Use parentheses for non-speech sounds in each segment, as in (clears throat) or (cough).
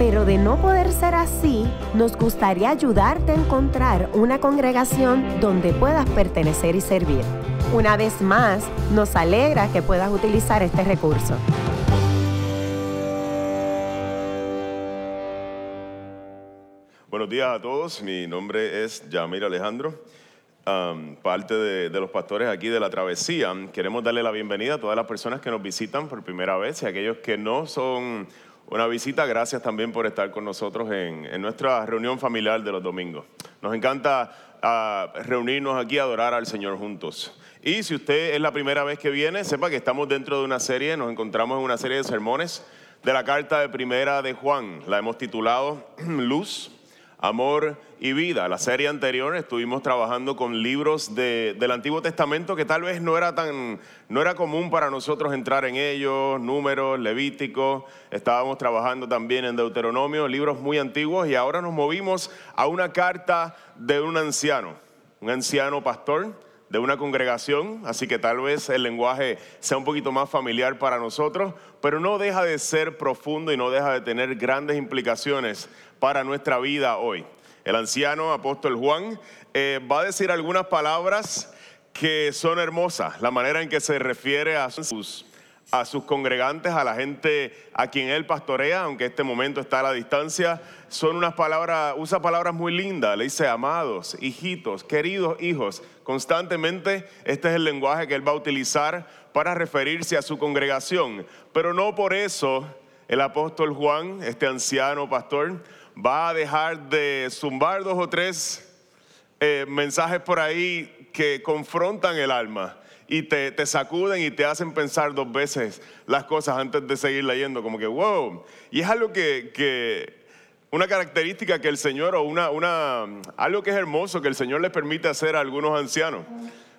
pero de no poder ser así, nos gustaría ayudarte a encontrar una congregación donde puedas pertenecer y servir. Una vez más, nos alegra que puedas utilizar este recurso. Buenos días a todos, mi nombre es Yamir Alejandro parte de, los pastores aquí de la travesía. Queremos darle la bienvenida a todas las personas que nos visitan por primera vez y aquellos que no son una visita. Gracias también por estar con nosotros en, nuestra reunión familiar de los domingos. Nos encanta ah, reunirnos aquí a adorar al Señor juntos. Y si usted es la primera vez que viene, sepa que estamos dentro de una serie, nos encontramos en una serie de sermones de la carta de primera de Juan. La hemos titulado (clears throat) Luz Amor y Vida. La serie anterior estuvimos trabajando con libros del Antiguo Testamento que tal vez no era tan, no era común para nosotros entrar en ellos, números, levíticos. Estábamos trabajando también en Deuteronomio, libros muy antiguos, y ahora nos movimos a una carta de un anciano, un anciano pastor de una congregación, así que tal vez el lenguaje sea un poquito más familiar para nosotros, pero no deja de ser profundo y no deja de tener grandes implicaciones para nuestra vida hoy. El anciano apóstol Juan eh, va a decir algunas palabras que son hermosas, la manera en que se refiere a sus, a sus congregantes, a la gente a quien él pastorea, aunque este momento está a la distancia, son unas palabras, usa palabras muy lindas, le dice amados, hijitos, queridos hijos, constantemente este es el lenguaje que él va a utilizar para referirse a su congregación, pero no por eso el apóstol Juan, este anciano pastor, va a dejar de zumbar dos o tres eh, mensajes por ahí que confrontan el alma y te, sacuden y te hacen pensar dos veces las cosas antes de seguir leyendo, como que, wow. Y es algo que, una característica que el Señor, o una, una, algo que es hermoso que el Señor les permite hacer a algunos ancianos.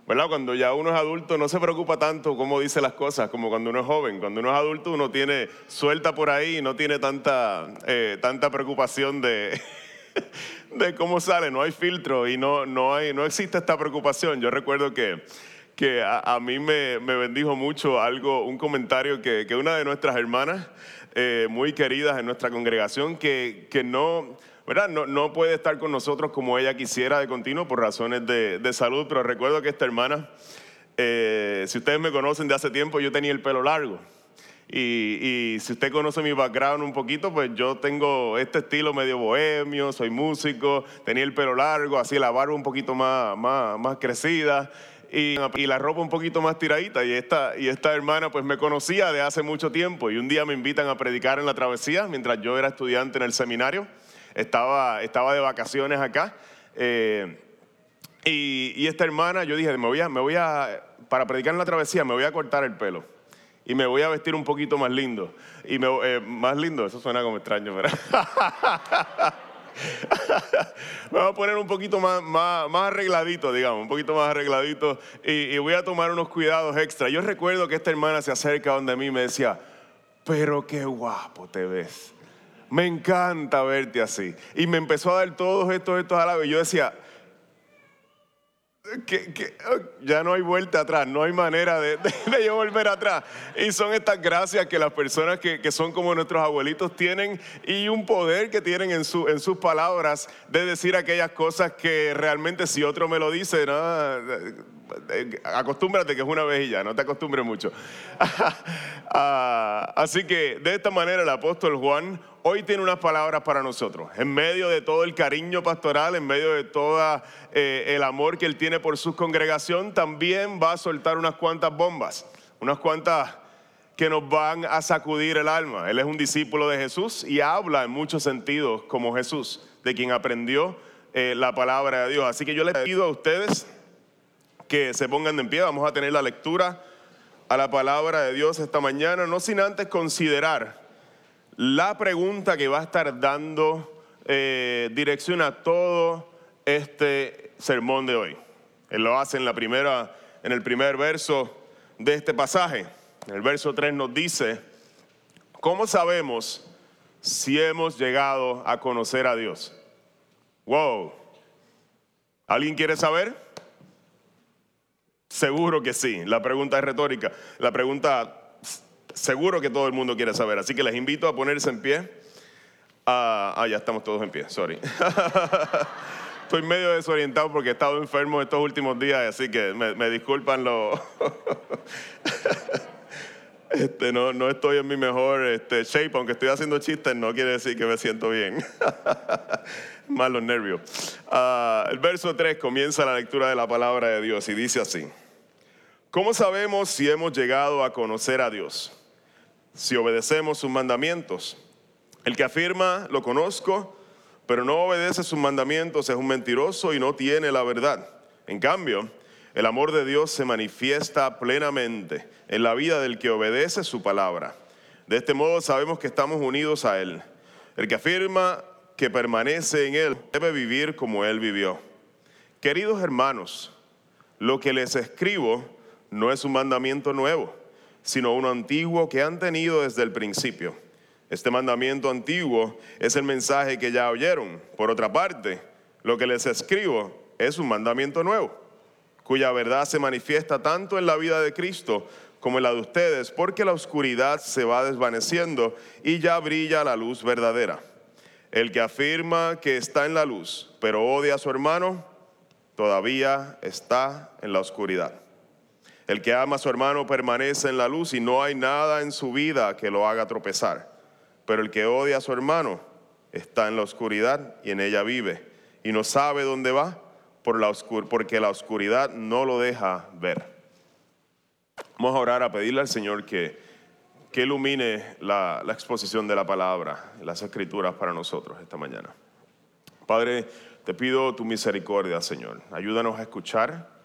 ¿verdad? Cuando ya uno es adulto no se preocupa tanto cómo dice las cosas como cuando uno es joven. Cuando uno es adulto uno tiene suelta por ahí y no tiene tanta, eh, tanta preocupación de, (laughs) de cómo sale, no hay filtro y no, no, hay, no existe esta preocupación. Yo recuerdo que, que a, mí me, me, bendijo mucho algo, un comentario que, que una de nuestras hermanas, eh, muy queridas en nuestra congregación, que, que no no, puede estar con nosotros como ella quisiera de continuo por razones de, salud, pero recuerdo que esta hermana, eh, si ustedes me conocen de hace tiempo, yo tenía el pelo largo. Y, si usted conoce mi background un poquito, pues yo tengo este estilo medio bohemio, soy músico, tenía el pelo largo, así la barba un poquito más, más, crecida. Y, la ropa un poquito más tiradita. Y esta, y esta hermana pues me conocía de hace mucho tiempo y un día me invitan a predicar en la travesía mientras yo era estudiante en el seminario estaba, estaba de vacaciones acá. Eh, y, esta hermana, yo dije, me voy, a, me voy a, para predicar en la travesía, me voy a cortar el pelo. Y me voy a vestir un poquito más lindo. Y eh, más lindo, eso suena como extraño, ¿verdad? (laughs) (laughs) (laughs) me voy a poner un poquito más, más, arregladito, digamos, un poquito más arregladito. Y, voy a tomar unos cuidados extra. Yo recuerdo que esta hermana se acerca donde mí y me decía, pero qué guapo te ves me encanta verte así. Y me empezó a dar todos estos, estos halagos. Y yo decía, que, ya no hay vuelta atrás, no hay manera de, yo volver atrás. Y son estas gracias que las personas que, son como nuestros abuelitos tienen y un poder que tienen en, su, en sus palabras de decir aquellas cosas que realmente si otro me lo dice, acostúmbrate que es una vez y ya, no te acostumbres mucho. (laughs) Ah, así que de esta manera el apóstol Juan hoy tiene unas palabras para nosotros. En medio de todo el cariño pastoral, en medio de todo eh, el amor que él tiene por su congregación, también va a soltar unas cuantas bombas, unas cuantas que nos van a sacudir el alma. Él es un discípulo de Jesús y habla en muchos sentidos como Jesús, de quien aprendió eh, la palabra de Dios. Así que yo les pido a ustedes que se pongan de pie. Vamos a tener la lectura a la palabra de Dios esta mañana, no sin antes considerar la pregunta que va a estar dando eh, dirección a todo este sermón de hoy. Él lo hace en, la primera, en el primer verso de este pasaje. En el verso 3 nos dice, ¿cómo sabemos si hemos llegado a conocer a Dios? Wow. ¿Alguien quiere saber? Seguro que sí. La pregunta es retórica. La pregunta seguro que todo el mundo quiere saber. Así que les invito a ponerse en pie. ah, ah ya estamos todos en pie, sorry. (laughs) Estoy medio desorientado porque he estado enfermo estos últimos días, así que me, disculpan lo... (laughs) Este, no, no estoy en mi mejor este, shape, aunque estoy haciendo chistes, no quiere decir que me siento bien. (laughs) (laughs) Más los nervios. Ah, el verso 3 comienza la lectura de la palabra de Dios y dice así. ¿Cómo sabemos si hemos llegado a conocer a Dios? Si obedecemos sus mandamientos. El que afirma, lo conozco, pero no obedece sus mandamientos es un mentiroso y no tiene la verdad. En cambio, el amor de Dios se manifiesta plenamente en la vida del que obedece su palabra. De este modo sabemos que estamos unidos a Él. El que afirma que permanece en Él debe vivir como Él vivió. Queridos hermanos, lo que les escribo no es un mandamiento nuevo, sino uno antiguo que han tenido desde el principio. Este mandamiento antiguo es el mensaje que ya oyeron. Por otra parte, lo que les escribo es un mandamiento nuevo, cuya verdad se manifiesta tanto en la vida de Cristo como en la de ustedes, porque la oscuridad se va desvaneciendo y ya brilla la luz verdadera. El que afirma que está en la luz, pero odia a su hermano, todavía está en la oscuridad. El que ama a su hermano permanece en la luz y no hay nada en su vida que lo haga tropezar. Pero el que odia a su hermano está en la oscuridad y en ella vive y no sabe dónde va porque la oscuridad no lo deja ver. Vamos a orar a pedirle al Señor que, que ilumine la, exposición de la palabra, las escrituras para nosotros esta mañana. Padre, te pido tu misericordia, Señor. Ayúdanos a escuchar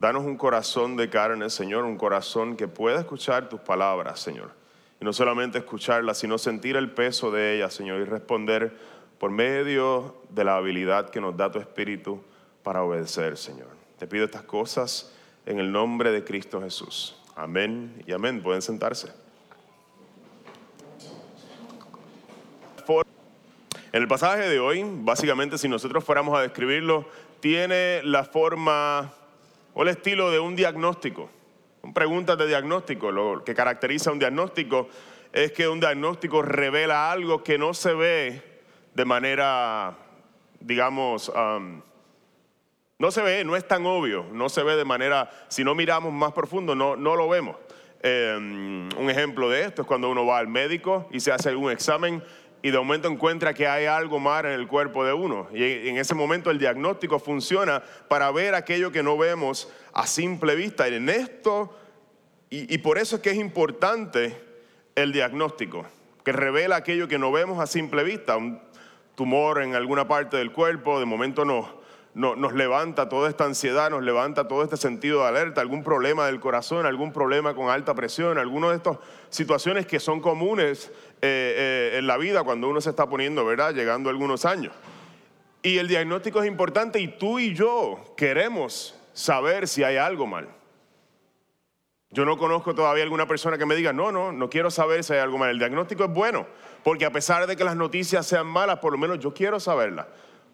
Danos un corazón de carne, Señor, un corazón que pueda escuchar tus palabras, Señor. Y no solamente escucharlas, sino sentir el peso de ellas, Señor, y responder por medio de la habilidad que nos da tu Espíritu para obedecer, Señor. Te pido estas cosas en el nombre de Cristo Jesús. Amén y amén. Pueden sentarse. En el pasaje de hoy, básicamente, si nosotros fuéramos a describirlo, tiene la forma o el estilo de un diagnóstico. Preguntas de diagnóstico. Lo que caracteriza un diagnóstico es que un diagnóstico revela algo que no se ve de manera, digamos, no se ve, no es tan obvio, no se ve de manera, si no miramos más profundo, no, no lo vemos. Em, un ejemplo de esto es cuando uno va al médico y se hace algún examen y de momento encuentra que hay algo mal en el cuerpo de uno. Y en ese momento el diagnóstico funciona para ver aquello que no vemos a simple vista. Y en esto, y, por eso es que es importante el diagnóstico, que revela aquello que no vemos a simple vista. Un tumor en alguna parte del cuerpo, de momento no, nos levanta toda esta ansiedad, nos levanta todo este sentido de alerta, algún problema del corazón, algún problema con alta presión, alguna de estas situaciones que son comunes eh, eh, en la vida cuando uno se está poniendo, ¿verdad? Llegando algunos años. Y el diagnóstico es importante y tú y yo queremos saber si hay algo mal. Yo no conozco todavía alguna persona que me diga, no, no, no quiero saber si hay algo mal. El diagnóstico es bueno, porque a pesar de que las noticias sean malas, por lo menos yo quiero saberlas.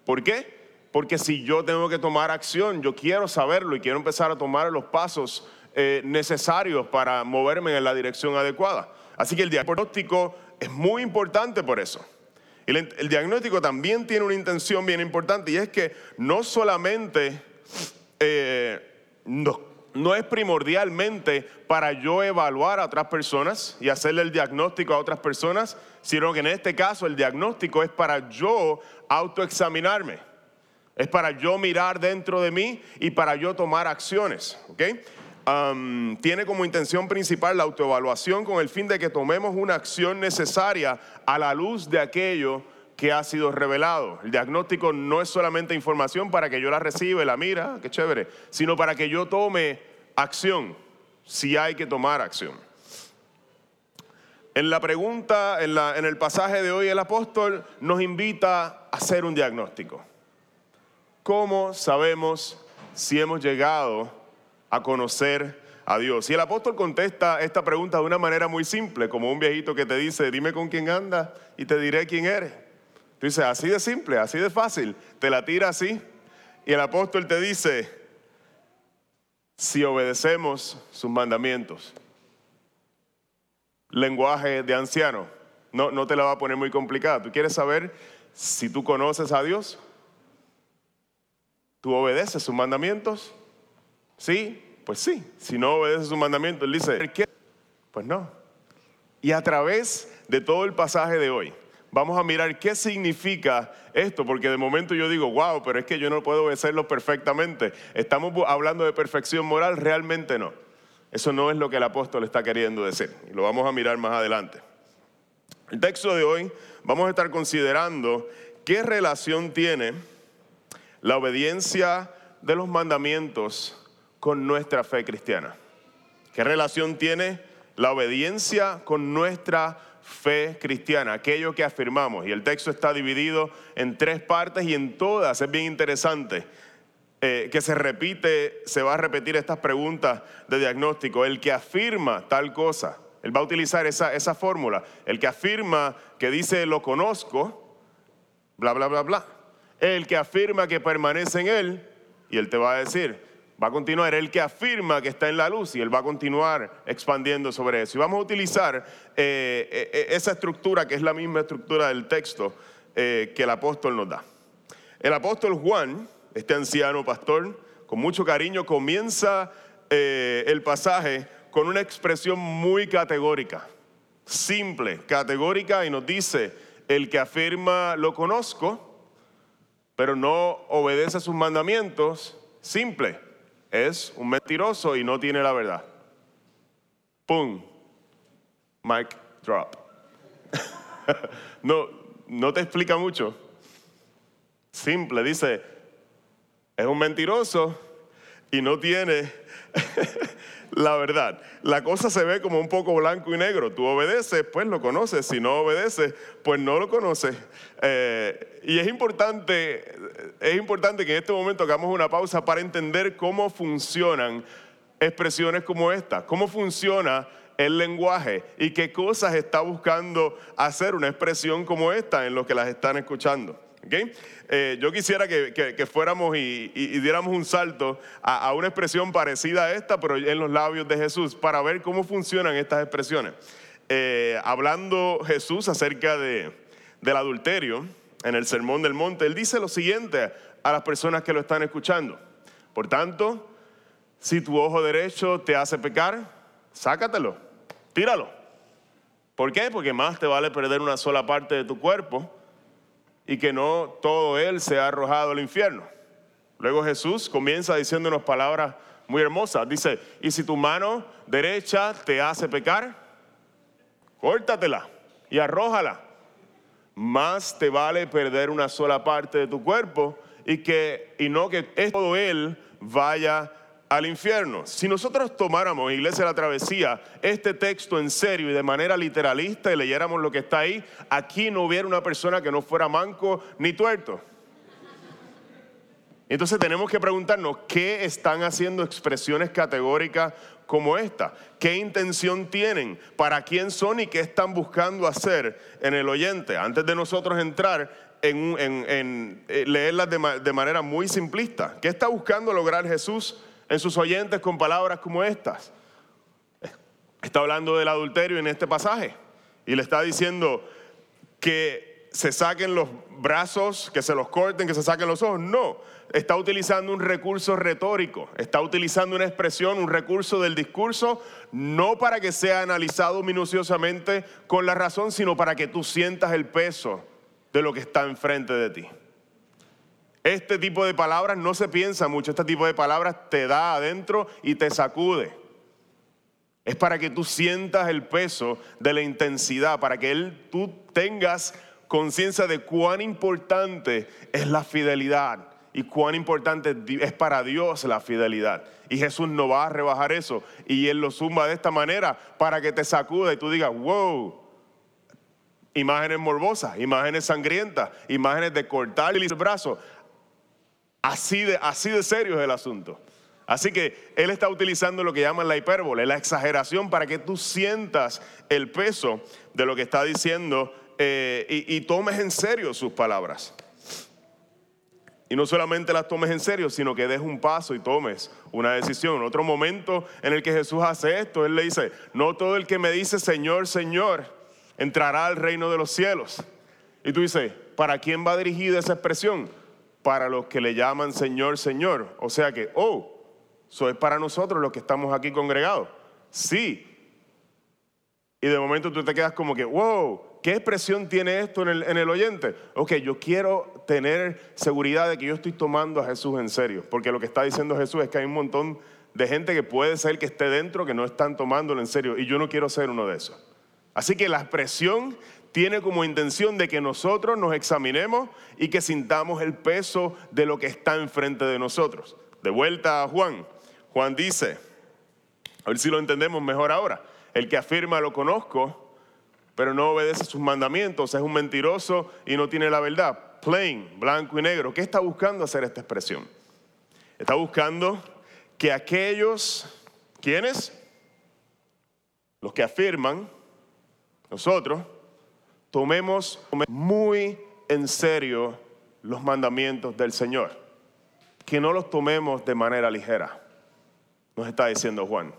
¿Por qué? Porque si yo tengo que tomar acción, yo quiero saberlo y quiero empezar a tomar los pasos eh, necesarios para moverme en la dirección adecuada. Así que el diagnóstico es muy importante por eso. El, diagnóstico también tiene una intención bien importante y es que no solamente eh, no, es primordialmente para yo evaluar a otras personas y hacerle el diagnóstico a otras personas, sino que en este caso el diagnóstico es para yo autoexaminarme. Es para yo mirar dentro de mí y para yo tomar acciones. Tiene como intención principal la autoevaluación con el fin de que tomemos una acción necesaria a la luz de aquello que ha sido revelado. El diagnóstico no es solamente información para que yo la reciba la mira, qué chévere, sino para que yo tome acción, si hay que tomar acción. En la pregunta, en, en el pasaje de hoy, el apóstol nos invita a hacer un diagnóstico. ¿Cómo sabemos si hemos llegado a conocer a Dios. Y el apóstol contesta esta pregunta de una manera muy simple, como un viejito que te dice, dime con quién andas y te diré quién eres. Tú dices, así de simple, así de fácil, te la tira así. Y el apóstol te dice, si obedecemos sus mandamientos. Lenguaje de anciano, no, no te la va a poner muy complicada. ¿Tú quieres saber si tú conoces a Dios? ¿Tú obedeces sus mandamientos? ¿Sí? Pues sí. Si no obedeces sus mandamientos, él dice. Pues no. Y a través de todo el pasaje de hoy, vamos a mirar qué significa esto, porque de momento yo digo, wow, pero es que yo no puedo obedecerlo perfectamente. Estamos hablando de perfección moral, realmente no. Eso no es lo que el apóstol está queriendo decir. Y lo vamos a mirar más adelante. El texto de hoy vamos a estar considerando qué relación tiene la obediencia de los mandamientos con nuestra fe cristiana. ¿Qué relación tiene la obediencia con nuestra fe cristiana? Aquello que afirmamos. Y el texto está dividido en tres partes y en todas es bien interesante eh, que se repite, se va a repetir estas preguntas de diagnóstico. El que afirma tal cosa, él va a utilizar esa, esa fórmula. El que afirma que dice lo conozco, bla, bla, bla, bla. El que afirma que permanece en él, y él te va a decir, va a continuar. El que afirma que está en la luz y él va a continuar expandiendo sobre eso. Y vamos a utilizar eh, eh, esa estructura que es la misma estructura del texto que el apóstol nos da. El apóstol Juan este anciano pastor, con mucho cariño, comienza eh, el pasaje con una expresión muy categórica, simple, categórica, y nos dice, el que afirma lo conozco, pero no obedece a sus mandamientos, simple, es un mentiroso y no tiene la verdad. ¡Pum! Mic drop. (laughs) no, no te explica mucho. Simple, dice, es un mentiroso y no tiene la verdad. La cosa se ve como un poco blanco y negro. Tú obedeces, pues lo conoces. Si no obedeces, pues no lo conoces. Eh, y es importante, es importante que en este momento hagamos una pausa para entender cómo funcionan expresiones como esta, cómo funciona el lenguaje y qué cosas está buscando hacer una expresión como esta en los que las están escuchando. Eh, yo quisiera que, fuéramos y, diéramos un salto a, una expresión parecida a esta, pero en los labios de Jesús, para ver cómo funcionan estas expresiones. Eh, hablando Jesús acerca de, del adulterio en el Sermón del Monte, él dice lo siguiente a las personas que lo están escuchando. Por tanto, si tu ojo derecho te hace pecar, sácatelo, tíralo. ¿Por qué? Porque más te vale perder una sola parte de tu cuerpo y que no todo él se ha arrojado al infierno. Luego Jesús comienza diciéndonos palabras muy hermosas. Dice, y si tu mano derecha te hace pecar, córtatela y arrójala. Más te vale perder una sola parte de tu cuerpo y, que, y no que todo él vaya al infierno. Si nosotros tomáramos, Iglesia de la Travesía, este texto en serio y de manera literalista y leyéramos lo que está ahí, aquí no hubiera una persona que no fuera manco ni tuerto. Entonces tenemos que preguntarnos qué están haciendo expresiones categóricas como esta, qué intención tienen, para quién son y qué están buscando hacer en el oyente. Antes de nosotros entrar en, eh, leerlas de manera muy simplista, ¿qué está buscando lograr Jesús? En sus oyentes con palabras como estas. Está hablando del adulterio en este pasaje y le está diciendo que se saquen los brazos, que se los corten, que se saquen los ojos. No, está utilizando un recurso retórico, está utilizando una expresión, un recurso del discurso, no para que sea analizado minuciosamente con la razón, sino para que tú sientas el peso de lo que está enfrente de ti. Este tipo de palabras no se piensa mucho, este tipo de palabras te da adentro y te sacude. Es para que tú sientas el peso de la intensidad, para que tú tengas conciencia de cuán importante es la fidelidad y cuán importante es para Dios la fidelidad. Y Jesús no va a rebajar eso. Y Él lo suma de esta manera para que te sacuda y tú digas, wow, imágenes morbosas, imágenes sangrientas, imágenes de cortar el brazo. Así de, así de serio es el asunto. Así que él está utilizando lo que llaman la hipérbole, la exageración, para que tú sientas el peso de lo que está diciendo eh, y, tomes en serio sus palabras. Y no solamente las tomes en serio, sino que des un paso y tomes una decisión. Otro momento en el que Jesús hace esto, Él le dice, no todo el que me dice Señor, Señor, entrará al reino de los cielos. Y tú dices, ¿para quién va dirigida esa expresión? Para los que le llaman Señor, Señor. O sea que, oh, eso es para nosotros los que estamos aquí congregados. Sí. Y de momento tú te quedas como que, wow, ¿qué expresión tiene esto en el, en el oyente? Ok, yo quiero tener seguridad de que yo estoy tomando a Jesús en serio. Porque lo que está diciendo Jesús es que hay un montón de gente que puede ser que esté dentro que no están tomándolo en serio. Y yo no quiero ser uno de esos. Así que la expresión tiene como intención de que nosotros nos examinemos y que sintamos el peso de lo que está enfrente de nosotros. De vuelta a Juan. Juan dice, a ver si lo entendemos mejor ahora, el que afirma lo conozco, pero no obedece sus mandamientos, es un mentiroso y no tiene la verdad. Plain, blanco y negro. ¿Qué está buscando hacer esta expresión? Está buscando que aquellos, ¿quiénes? Los que afirman, nosotros, tomemos muy en serio los mandamientos del Señor. Que no los tomemos de manera ligera nos está diciendo Juan.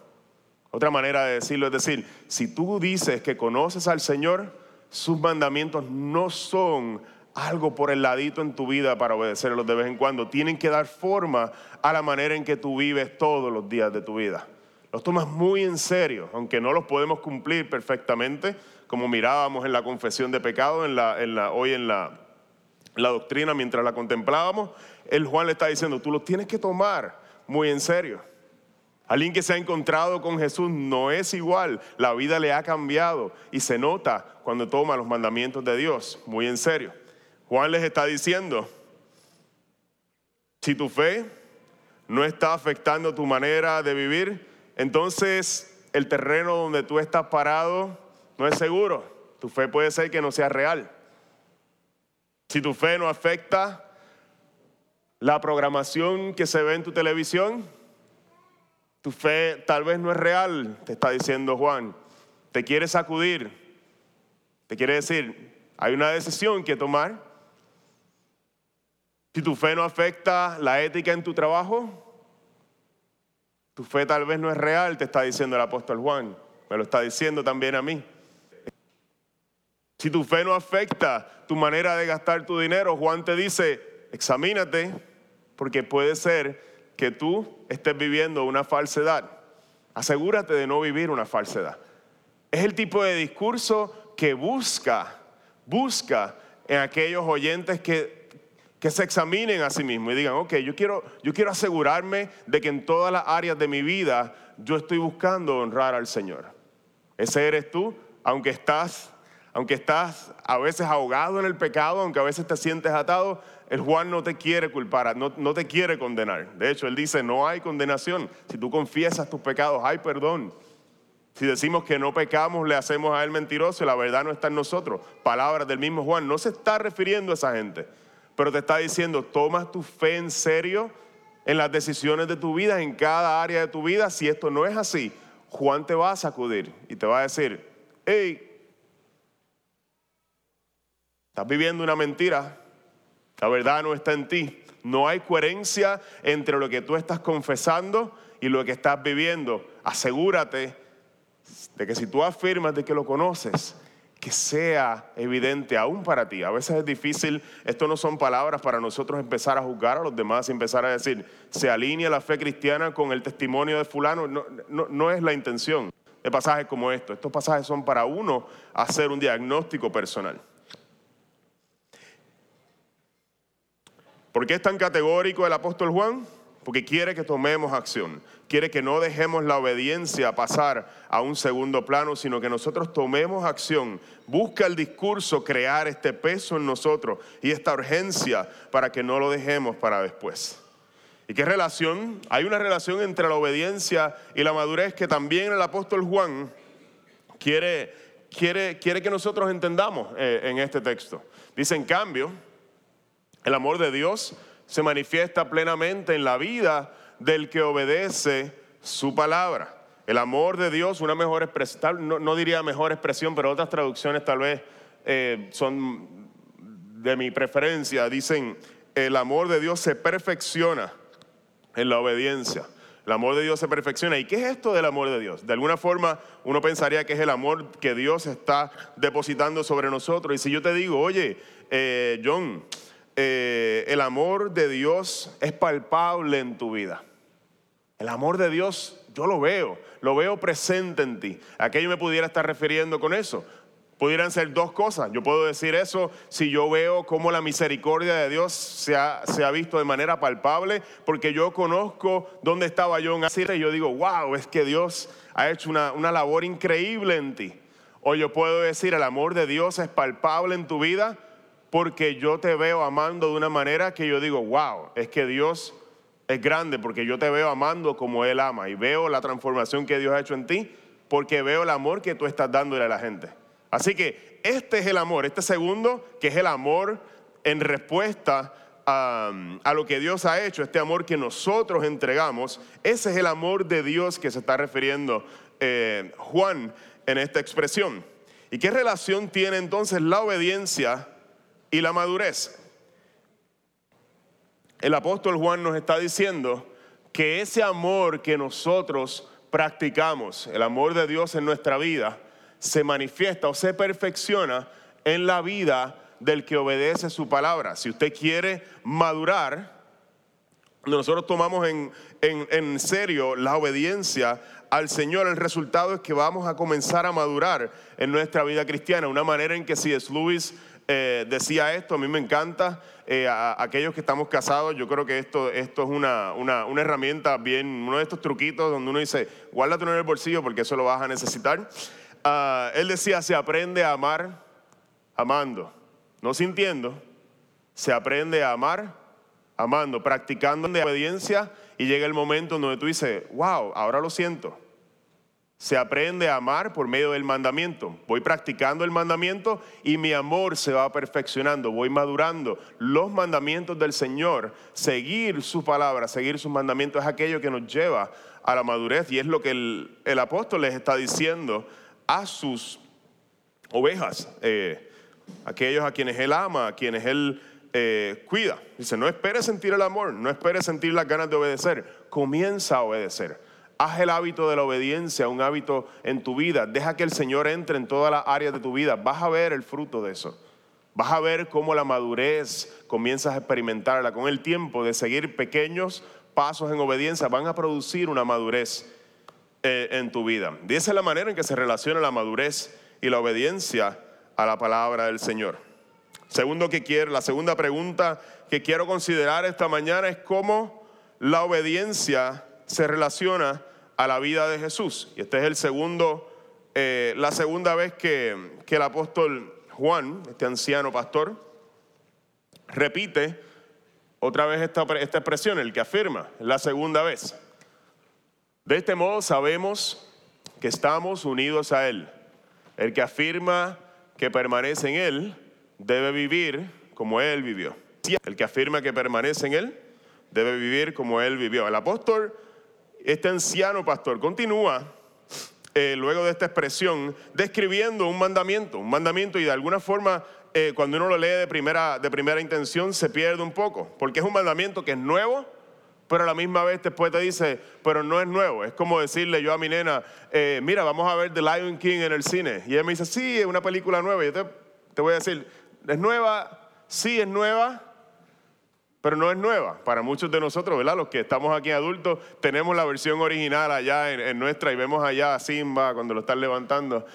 Otra manera de decirlo es decir, si tú dices que conoces al Señor, sus mandamientos no son algo por el ladito en tu vida para obedecerlos de vez en cuando. Tienen que dar forma a la manera en que tú vives todos los días de tu vida. Los tomas muy en serio, aunque no los podemos cumplir perfectamente, como mirábamos en la confesión de pecado, hoy en la, doctrina mientras la contemplábamos. El Juan le está diciendo, tú los tienes que tomar muy en serio. Alguien que se ha encontrado con Jesús no es igual, la vida le ha cambiado y se nota cuando toma los mandamientos de Dios, muy en serio. Juan les está diciendo, si tu fe no está afectando tu manera de vivir, entonces el terreno donde tú estás parado no es seguro. Tu fe puede ser que no sea real. Si tu fe no afecta la programación que se ve en tu televisión, tu fe tal vez no es real, te está diciendo Juan. Te quiere sacudir. Te quiere decir, hay una decisión que tomar. Si tu fe no afecta la ética en tu trabajo, tu fe tal vez no es real, te está diciendo el apóstol Juan. Me lo está diciendo también a mí. Si tu fe no afecta tu manera de gastar tu dinero, Juan te dice, examínate, porque puede ser que tú estés viviendo una falsedad. Asegúrate de no vivir una falsedad. Es el tipo de discurso que busca, busca en aquellos oyentes que, que se examinen a sí mismos y digan, ok, yo quiero, yo quiero asegurarme de que en todas las áreas de mi vida yo estoy buscando honrar al Señor. Ese eres tú, aunque estás, aunque estás a veces ahogado en el pecado, aunque a veces te sientes atado, el Juan no te quiere culpar, no, no, te quiere condenar. De hecho, él dice, no hay condenación. Si tú confiesas tus pecados, hay perdón. Si decimos que no pecamos, le hacemos a él mentiroso y la verdad no está en nosotros. Palabras del mismo Juan. No se está refiriendo a esa gente, pero te está diciendo, toma tu fe en serio en las decisiones de tu vida, en cada área de tu vida. Si esto no es así, Juan te va a sacudir y te va a decir, hey, estás viviendo una mentira, la verdad no está en ti. No hay coherencia entre lo que tú estás confesando y lo que estás viviendo. Asegúrate de que si tú afirmas de que lo conoces, que sea evidente aún para ti. A veces es difícil, esto no son palabras para nosotros empezar a juzgar a los demás y empezar a decir, se alinea la fe cristiana con el testimonio de fulano. No, no es la intención de pasajes como estos. Estos pasajes son para uno hacer un diagnóstico personal. ¿Por qué es tan categórico el apóstol Juan? Porque quiere que tomemos acción, quiere que no dejemos la obediencia pasar a un segundo plano, sino que nosotros tomemos acción. Busca el discurso crear este peso en nosotros y esta urgencia para que no lo dejemos para después. ¿Y qué relación? Hay una relación entre la obediencia y la madurez que también el apóstol Juan quiere, quiere, quiere que nosotros entendamos eh, en este texto. Dice, en cambio, el amor de Dios se manifiesta plenamente en la vida del que obedece su palabra. El amor de Dios, una mejor expresión, no, diría mejor expresión, pero otras traducciones tal vez eh, son de mi preferencia, dicen, el amor de Dios se perfecciona en la obediencia. El amor de Dios se perfecciona. ¿Y qué es esto del amor de Dios? De alguna forma uno pensaría que es el amor que Dios está depositando sobre nosotros. Y si yo te digo, oye, eh, John, eh, el amor de Dios es palpable en tu vida. El amor de Dios yo lo veo, lo veo presente en ti. ¿A qué yo me pudiera estar refiriendo con eso? Pudieran ser dos cosas. Yo puedo decir eso si yo veo cómo la misericordia de Dios se ha, visto de manera palpable, porque yo conozco dónde estaba yo en Asir y yo digo, wow, es que Dios ha hecho una, una labor increíble en ti. O yo puedo decir, el amor de Dios es palpable en tu vida porque yo te veo amando de una manera que yo digo, wow, es que Dios es grande porque yo te veo amando como Él ama y veo la transformación que Dios ha hecho en ti porque veo el amor que tú estás dándole a la gente. Así que este es el amor, este segundo, que es el amor en respuesta a, lo que Dios ha hecho, este amor que nosotros entregamos, ese es el amor de Dios que se está refiriendo eh, Juan en esta expresión. ¿Y qué relación tiene entonces la obediencia y la madurez? El apóstol Juan nos está diciendo que ese amor que nosotros practicamos, el amor de Dios en nuestra vida, se manifiesta o se perfecciona en la vida del que obedece su palabra. Si usted quiere madurar, nosotros tomamos en, en, serio la obediencia al Señor, el resultado es que vamos a comenzar a madurar en nuestra vida cristiana. Una manera en que si es Luis eh, decía esto, a mí me encanta, eh, a, aquellos que estamos casados, yo creo que esto, esto es una, una, una, herramienta bien, uno de estos truquitos donde uno dice, guárdatelo en el bolsillo porque eso lo vas a necesitar. Ah, él decía, se aprende a amar amando, no sintiendo, se aprende a amar amando, practicando de obediencia y llega el momento donde tú dices, wow, ahora lo siento. Se aprende a amar por medio del mandamiento. Voy practicando el mandamiento y mi amor se va perfeccionando, voy madurando. Los mandamientos del Señor, seguir su palabra, seguir sus mandamientos es aquello que nos lleva a la madurez y es lo que el, el apóstol les está diciendo a sus ovejas, eh, aquellos a quienes Él ama, a quienes Él eh, cuida. Dice, no esperes sentir el amor, no esperes sentir las ganas de obedecer, comienza a obedecer. Haz el hábito de la obediencia un hábito en tu vida. Deja que el Señor entre en todas las áreas de tu vida. Vas a ver el fruto de eso. Vas a ver cómo la madurez comienzas a experimentarla. Con el tiempo de seguir pequeños pasos en obediencia van a producir una madurez eh, en tu vida. Y esa es la manera en que se relaciona la madurez y la obediencia a la palabra del Señor. Segundo que quiero, la segunda pregunta que quiero considerar esta mañana es cómo la obediencia se relaciona a la vida de Jesús. Y este es eh, la segunda vez que, que el apóstol Juan, este anciano pastor, repite otra vez esta, esta expresión, el que afirma, la segunda vez. De este modo sabemos que estamos unidos a Él. El que afirma que permanece en Él debe vivir como Él vivió. El que afirma que permanece en Él debe vivir como Él vivió. El apóstol, este anciano pastor, continúa eh, luego de esta expresión describiendo un mandamiento, un mandamiento y de alguna forma eh, cuando uno lo lee de primera, de primera intención se pierde un poco, porque es un mandamiento que es nuevo, pero a la misma vez después te dice, pero no es nuevo. Es como decirle yo a mi nena, eh, mira, vamos a ver The Lion King en el cine. Y ella me dice, sí, es una película nueva. Y yo te, te voy a decir, ¿es nueva? Sí, es nueva, pero no es nueva. Para muchos de nosotros, ¿verdad? Los que estamos aquí adultos, tenemos la versión original allá en, nuestra y vemos allá a Simba cuando lo están levantando.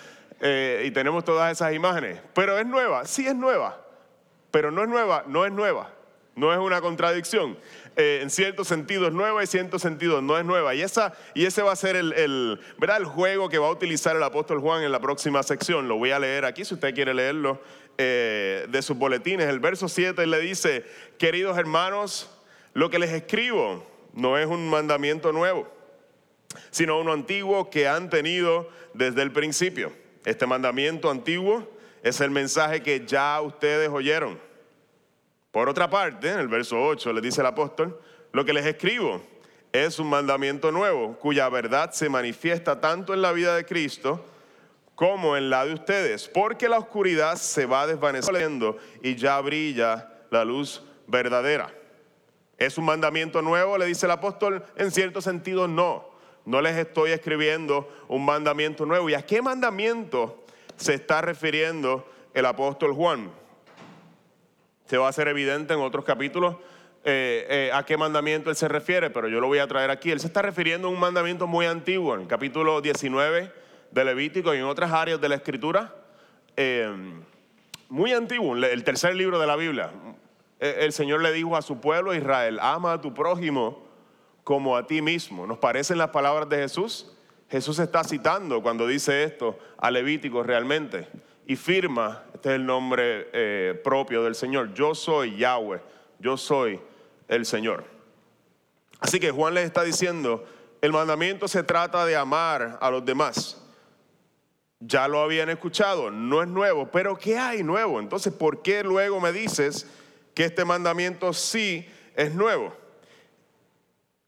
Eh, y tenemos todas esas imágenes. Pero es nueva, sí es nueva. Pero no es nueva, no es nueva. No es una contradicción. Eh, en cierto sentido es nueva y en cierto sentido no es nueva. Y, esa, y ese va a ser el, el, el juego que va a utilizar el apóstol Juan en la próxima sección. Lo voy a leer aquí si usted quiere leerlo eh, de sus boletines. El verso 7 le dice, queridos hermanos, lo que les escribo no es un mandamiento nuevo, sino uno antiguo que han tenido desde el principio. Este mandamiento antiguo es el mensaje que ya ustedes oyeron Por otra parte, en el verso 8 le dice el apóstol, lo que les escribo es un mandamiento nuevo, cuya verdad se manifiesta tanto en la vida de Cristo como en la de ustedes, porque la oscuridad se va desvaneciendo y ya brilla la luz verdadera. ¿Es un mandamiento nuevo? Le dice el apóstol. En cierto sentido, no. No les estoy escribiendo un mandamiento nuevo. ¿Y a qué mandamiento se está refiriendo el apóstol Juan? Se va a hacer evidente en otros capítulos eh, eh, a qué mandamiento él se refiere, pero yo lo voy a traer aquí. Él se está refiriendo a un mandamiento muy antiguo, en el capítulo 19 de Levítico y en otras áreas de la Escritura. Eh, muy antiguo, el tercer libro de la Biblia. El Señor le dijo a su pueblo Israel, ama a tu prójimo como a ti mismo. ¿Nos parecen las palabras de Jesús? Jesús está citando cuando dice esto a Levítico realmente y firma, este es el nombre propio del Señor, yo soy Yahweh, yo soy el Señor. Así que Juan les está diciendo, el mandamiento se trata de amar a los demás. Ya lo habían escuchado, no es nuevo, pero ¿qué hay nuevo? Entonces, ¿por qué luego me dices que este mandamiento sí es nuevo?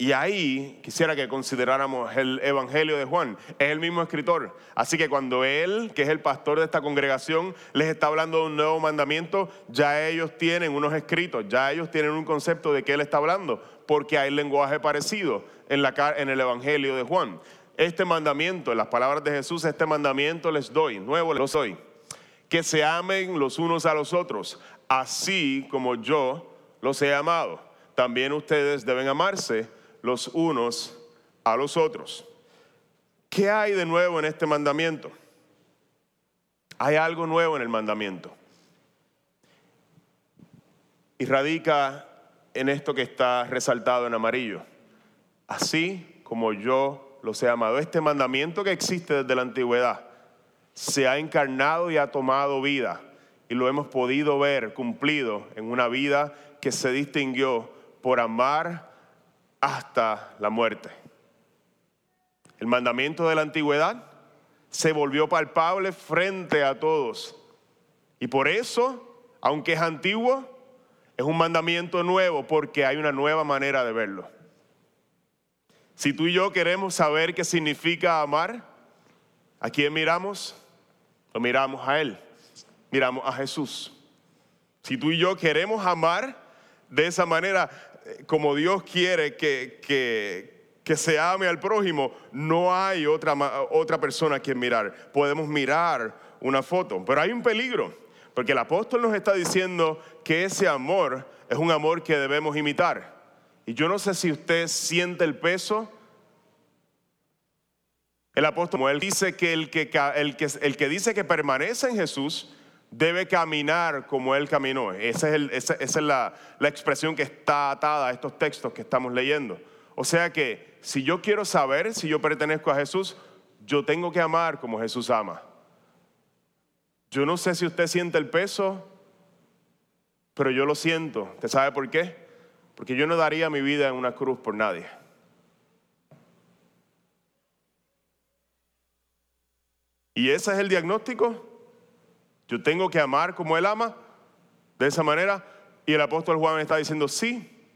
Y ahí quisiera que consideráramos el Evangelio de Juan. Es el mismo escritor. Así que cuando él, que es el pastor de esta congregación, les está hablando de un nuevo mandamiento, ya ellos tienen unos escritos, ya ellos tienen un concepto de qué él está hablando, porque hay lenguaje parecido en, en el Evangelio de Juan. Este mandamiento, en las palabras de Jesús, este mandamiento les doy, nuevo les doy, que se amen los unos a los otros, así como yo los he amado. También ustedes deben amarse los unos a los otros. ¿Qué hay de nuevo en este mandamiento? Hay algo nuevo en el mandamiento. Y radica en esto que está resaltado en amarillo. Así como yo los he amado. Este mandamiento que existe desde la antigüedad se ha encarnado y ha tomado vida. Y lo hemos podido ver cumplido en una vida que se distinguió por amar hasta la muerte. El mandamiento de la antigüedad se volvió palpable frente a todos. Y por eso, aunque es antiguo, es un mandamiento nuevo porque hay una nueva manera de verlo. Si tú y yo queremos saber qué significa amar, ¿a quién miramos? Lo miramos a Él, miramos a Jesús. Si tú y yo queremos amar de esa manera, como Dios quiere que, que, se ame al prójimo, no hay otra, otra persona a quien mirar. Podemos mirar una foto, pero hay un peligro, porque el apóstol nos está diciendo que ese amor es un amor que debemos imitar. Y yo no sé si usted siente el peso. El apóstol, él dice que el que, el que, el que dice que permanece en Jesús, debe caminar como Él caminó. Esa es, esa, es la, la, expresión que está atada a estos textos que estamos leyendo. O sea que si yo quiero saber si yo pertenezco a Jesús, yo tengo que amar como Jesús ama. Yo no sé si usted siente el peso, pero yo lo siento. ¿Usted sabe por qué? Porque yo no daría mi vida en una cruz por nadie. ¿Y ese es el diagnóstico? Yo tengo que amar como Él ama, de esa manera. Y el apóstol Juan está diciendo, sí,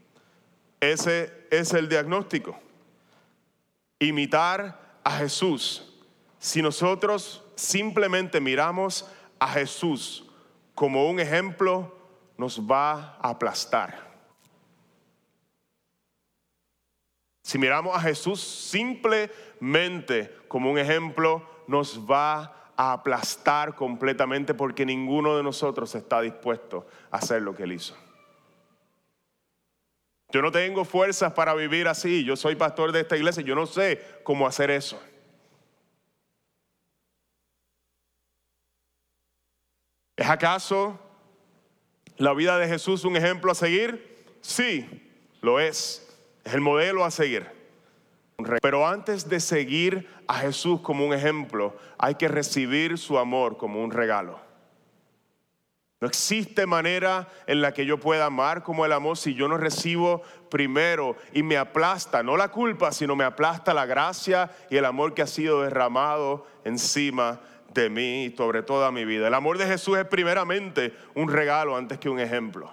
ese es el diagnóstico. Imitar a Jesús. Si nosotros simplemente miramos a Jesús como un ejemplo, nos va a aplastar. Si miramos a Jesús simplemente como un ejemplo, nos va a aplastar completamente porque ninguno de nosotros está dispuesto a hacer lo que él hizo. Yo no tengo fuerzas para vivir así. Yo soy pastor de esta iglesia. Yo no sé cómo hacer eso. ¿Es acaso la vida de Jesús un ejemplo a seguir? Sí, lo es. Es el modelo a seguir. Pero antes de seguir a Jesús como un ejemplo, hay que recibir su amor como un regalo. No existe manera en la que yo pueda amar como el amor si yo no recibo primero y me aplasta, no la culpa, sino me aplasta la gracia y el amor que ha sido derramado encima de mí y sobre toda mi vida. El amor de Jesús es primeramente un regalo antes que un ejemplo.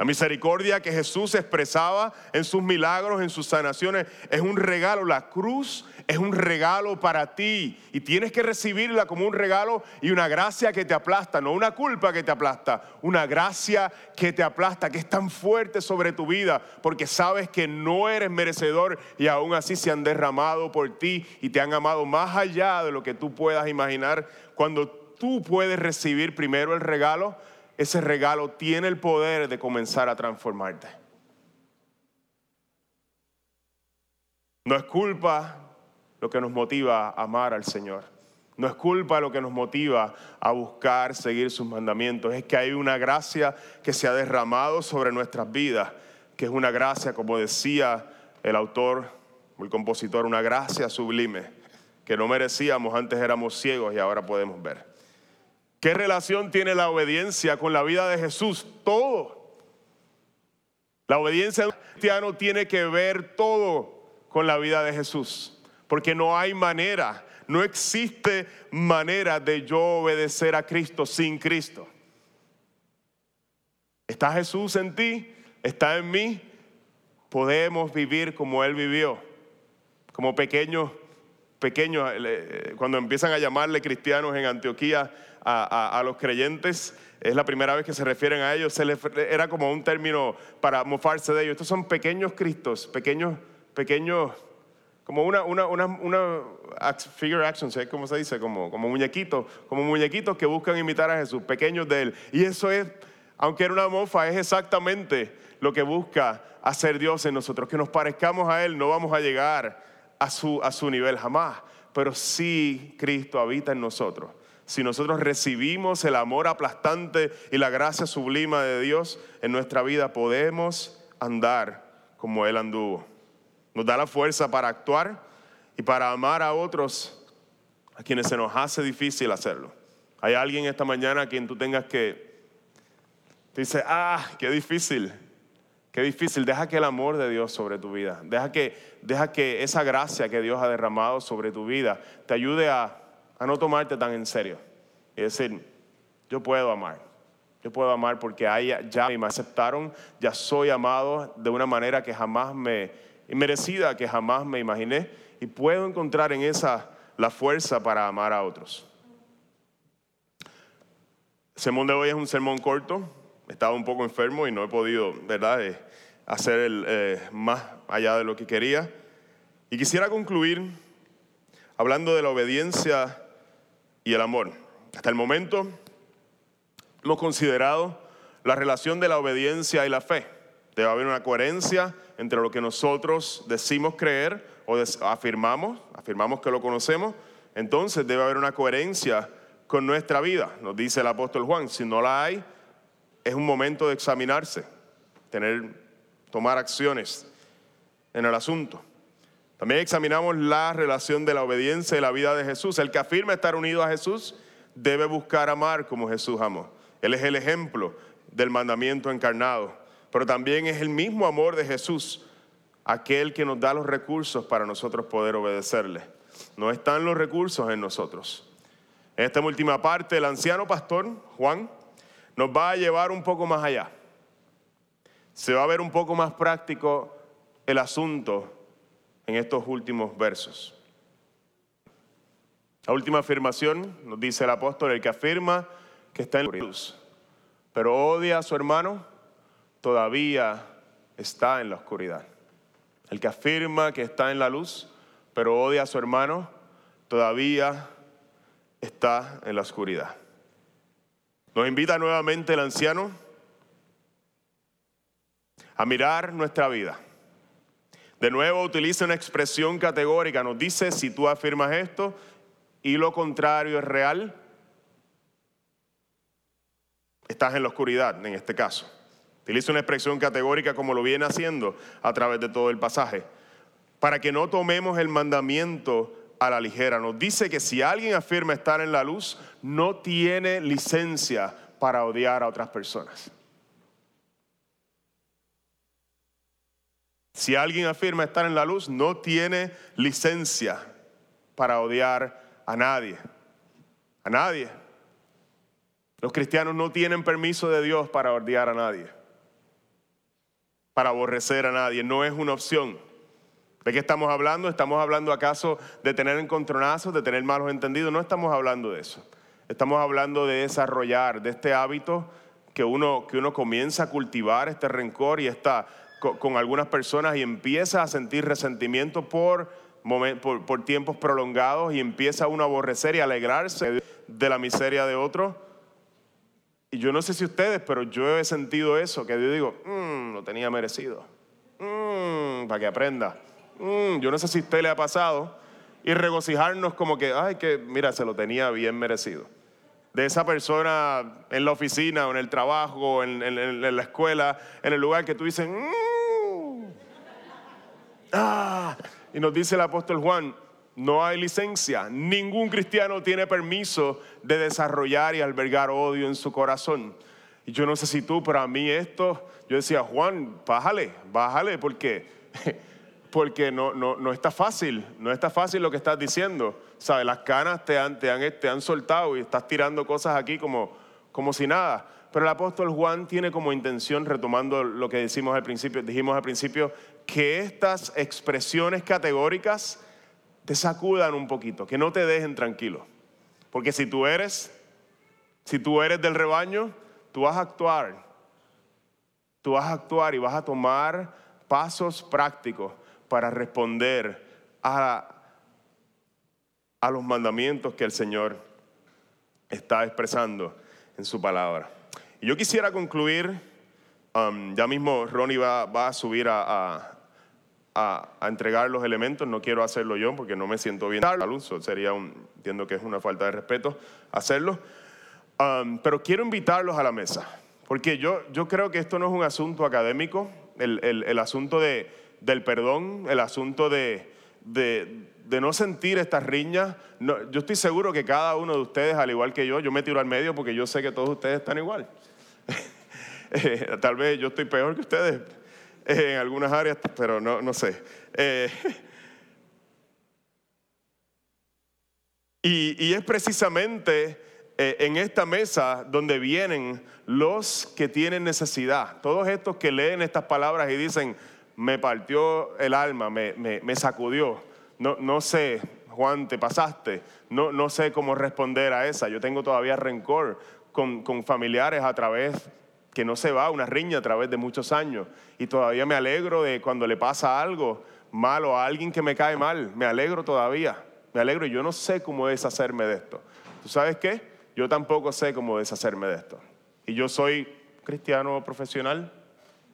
La misericordia que Jesús expresaba en sus milagros, en sus sanaciones, es un regalo. La cruz es un regalo para ti y tienes que recibirla como un regalo y una gracia que te aplasta, no una culpa que te aplasta, una gracia que te aplasta, que es tan fuerte sobre tu vida porque sabes que no eres merecedor y aún así se han derramado por ti y te han amado más allá de lo que tú puedas imaginar. Cuando tú puedes recibir primero el regalo, ese regalo tiene el poder de comenzar a transformarte. No es culpa lo que nos motiva a amar al Señor. No es culpa lo que nos motiva a buscar seguir sus mandamientos. Es que hay una gracia que se ha derramado sobre nuestras vidas, que es una gracia, como decía el autor, el compositor, una gracia sublime, que no merecíamos, antes éramos ciegos y ahora podemos ver. ¿Qué relación tiene la obediencia con la vida de Jesús? Todo. La obediencia del cristiano tiene que ver todo con la vida de Jesús, porque no hay manera, no existe manera de yo obedecer a Cristo sin Cristo. ¿Está Jesús en ti? ¿Está en mí? Podemos vivir como Él vivió, como pequeños, pequeños, eh, cuando empiezan a llamarle cristianos en Antioquía, a, los creyentes. Es la primera vez que se refieren a ellos. Se era como un término para mofarse de ellos. Estos son pequeños cristos, pequeños, pequeños, como una, una, una, una figure action, ¿cómo se dice? Como, como muñequitos, como muñequitos que buscan imitar a Jesús, pequeños de Él. Y eso es, aunque era una mofa, es exactamente lo que busca hacer Dios en nosotros. Que nos parezcamos a Él, no vamos a llegar a su, a su nivel jamás. Pero sí Cristo habita en nosotros si nosotros recibimos el amor aplastante y la gracia sublima de Dios en nuestra vida, podemos andar como Él anduvo. Nos da la fuerza para actuar y para amar a otros a quienes se nos hace difícil hacerlo. Hay alguien esta mañana a quien tú tengas que, te dice, ah, qué difícil, qué difícil. Deja que el amor de Dios sobre tu vida, deja que, deja que esa gracia que Dios ha derramado sobre tu vida te ayude a no tomarte tan en serio. Y decir, yo puedo amar. Yo puedo amar porque ya me aceptaron, ya soy amado de una manera que jamás me, merecida, que jamás me imaginé. Y puedo encontrar en esa la fuerza para amar a otros. El sermón de hoy es un sermón corto. Estaba un poco enfermo y no he podido, ¿verdad?, eh, hacer el, eh, más allá de lo que quería. Y quisiera concluir hablando de la obediencia y el amor. Hasta el momento hemos considerado la relación de la obediencia y la fe. Debe haber una coherencia entre lo que nosotros decimos creer o afirmamos, afirmamos que lo conocemos, entonces debe haber una coherencia con nuestra vida. Nos dice el apóstol Juan, si no la hay, es un momento de examinarse, tener, tomar acciones en el asunto. También examinamos la relación de la obediencia y la vida de Jesús. El que afirma estar unido a Jesús debe buscar amar como Jesús amó. Él es el ejemplo del mandamiento encarnado, pero también es el mismo amor de Jesús, aquel que nos da los recursos para nosotros poder obedecerle. No están los recursos en nosotros. En esta última parte, el anciano pastor, Juan, nos va a llevar un poco más allá. Se va a ver un poco más práctico el asunto en estos últimos versos. La última afirmación nos dice el apóstol, el que afirma que está en la luz, pero odia a su hermano, todavía está en la oscuridad. El que afirma que está en la luz, pero odia a su hermano, todavía está en la oscuridad. Nos invita nuevamente el anciano a mirar nuestra vida. De nuevo utiliza una expresión categórica, nos dice, si tú afirmas esto y lo contrario es real, estás en la oscuridad en este caso. Utiliza una expresión categórica como lo viene haciendo a través de todo el pasaje, para que no tomemos el mandamiento a la ligera. Nos dice que si alguien afirma estar en la luz, no tiene licencia para odiar a otras personas. Si alguien afirma estar en la luz, no tiene licencia para odiar a nadie. A nadie. Los cristianos no tienen permiso de Dios para odiar a nadie. para aborrecer a nadie, no es una opción. ¿De qué estamos hablando? ¿Estamos hablando acaso de tener encontronazos, de tener malos entendidos? No estamos hablando de eso. Estamos hablando de desarrollar, de este hábito que uno, que uno comienza a cultivar, este rencor y está con, algunas personas y empieza a sentir resentimiento por, por, por tiempos prolongados y empieza uno a aborrecer y alegrarse de la miseria de otro. Y yo no sé si ustedes, pero yo he sentido eso, que yo digo, mmm, lo tenía merecido. Mmm, para que aprenda. Mmm, yo no sé si a usted le ha pasado. Y regocijarnos como que, ay, que mira, se lo tenía bien merecido. De esa persona en la oficina o en el trabajo, en, la escuela, en el lugar que tú dices, mmm, ah, y nos dice el apóstol Juan, no hay licencia. Ningún cristiano tiene permiso de desarrollar y albergar odio en su corazón. Y yo no sé si tú, pero a mí esto, yo decía, Juan, bájale, bájale, porque, porque no, no, no está fácil, no está fácil lo que estás diciendo. ¿Sabes? Las canas te han, te han, te han soltado y estás tirando cosas aquí como, como si nada. Pero el apóstol Juan tiene como intención, retomando lo que decimos al principio, dijimos al principio, que estas expresiones categóricas te sacudan un poquito, que no te dejen tranquilo. Porque si tú eres, si tú eres del rebaño, tú vas a actuar. Tú vas a actuar y vas a tomar pasos prácticos para responder a, a los mandamientos que el Señor está expresando en su palabra. Y yo quisiera concluir, um, ya mismo Ronnie va, va a subir a, a, entregar los elementos, no quiero hacerlo yo porque no me siento bien. Al uso, sería un, entiendo que es una falta de respeto hacerlo, um, pero quiero invitarlos a la mesa, porque yo, yo creo que esto no es un asunto académico, el, el, el asunto de, del perdón, el asunto de, de, no sentir estas riñas. Yo estoy seguro que cada uno de ustedes, al igual que yo, yo me tiro al medio porque yo sé que todos ustedes están igual. (laughs) Eh, tal vez yo estoy peor que ustedes, en algunas áreas, pero no, no sé. Eh, y, y, es precisamente eh, en esta mesa donde vienen los que tienen necesidad, todos estos que leen estas palabras y dicen, me partió el alma, me, me, sacudió, no, no sé, Juan, te pasaste, no, no sé cómo responder a esa, yo tengo todavía rencor con, con familiares a través que no se va, una riña a través de muchos años. Y todavía me alegro de cuando le pasa algo malo a alguien que me cae mal. Me alegro todavía. Me alegro y yo no sé cómo deshacerme de esto. ¿Tú sabes qué? Yo tampoco sé cómo deshacerme de esto. Y yo soy cristiano profesional,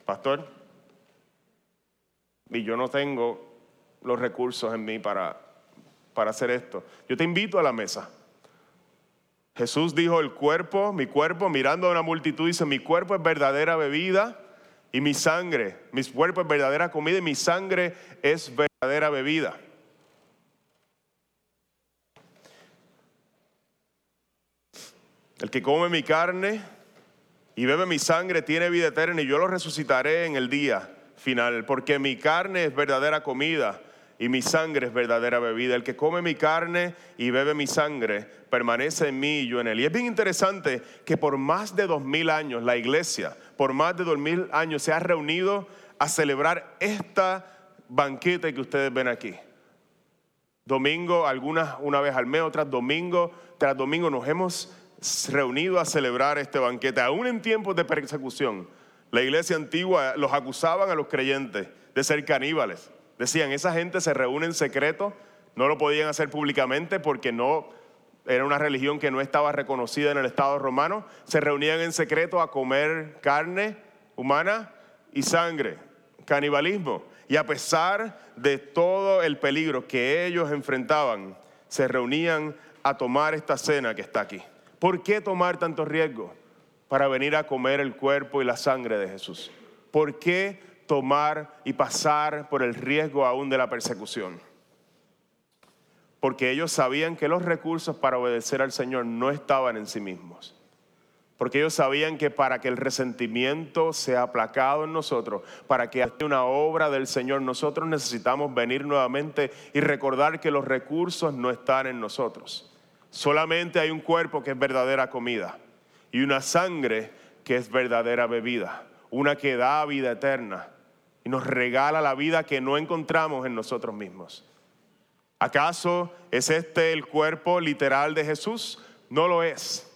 pastor, y yo no tengo los recursos en mí para, para hacer esto. Yo te invito a la mesa. Jesús dijo, el cuerpo, mi cuerpo, mirando a una multitud, dice, mi cuerpo es verdadera bebida y mi sangre, mi cuerpo es verdadera comida y mi sangre es verdadera bebida. El que come mi carne y bebe mi sangre tiene vida eterna y yo lo resucitaré en el día final, porque mi carne es verdadera comida y mi sangre es verdadera bebida. El que come mi carne y bebe mi sangre permanece en mí y yo en él. Y es bien interesante que por más de dos mil años la iglesia, por más de dos mil años se ha reunido a celebrar esta banquete que ustedes ven aquí. Domingo, algunas una vez al mes, otras domingo tras domingo nos hemos reunido a celebrar este banquete, aún en tiempos de persecución. La iglesia antigua los acusaban a los creyentes de ser caníbales Decían, esa gente se reúne en secreto, no lo podían hacer públicamente porque no era una religión que no estaba reconocida en el Estado romano. Se reunían en secreto a comer carne humana y sangre, canibalismo. Y a pesar de todo el peligro que ellos enfrentaban, se reunían a tomar esta cena que está aquí. ¿Por qué tomar tanto riesgo? Para venir a comer el cuerpo y la sangre de Jesús. ¿Por qué tomar y pasar por el riesgo aún de la persecución. Porque ellos sabían que los recursos para obedecer al Señor no estaban en sí mismos. Porque ellos sabían que para que el resentimiento sea aplacado en nosotros, para que haya una obra del Señor, nosotros necesitamos venir nuevamente y recordar que los recursos no están en nosotros. Solamente hay un cuerpo que es verdadera comida y una sangre que es verdadera bebida, una que da vida eterna y nos regala la vida que no encontramos en nosotros mismos. ¿Acaso es este el cuerpo literal de Jesús? No lo es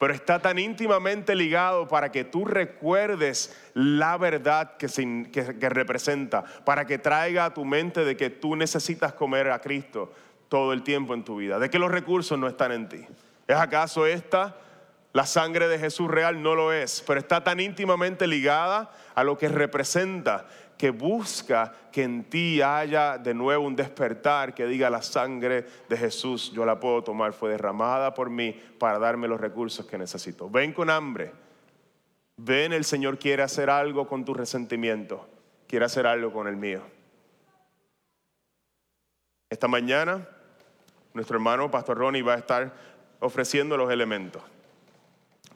pero está tan íntimamente ligado para que tú recuerdes la verdad que, que, representa, para que traiga a tu mente de que tú necesitas comer a Cristo todo el tiempo en tu vida, de que los recursos no están en ti. ¿Es acaso esta la sangre de Jesús real? No lo es, pero está tan íntimamente ligada a lo que representa que busca que en ti haya de nuevo un despertar que diga la sangre de Jesús, yo la puedo tomar, fue derramada por mí para darme los recursos que necesito. Ven con hambre, ven el Señor quiere hacer algo con tu resentimiento, quiere hacer algo con el mío. Esta mañana nuestro hermano Pastor Ronnie va a estar ofreciendo los elementos.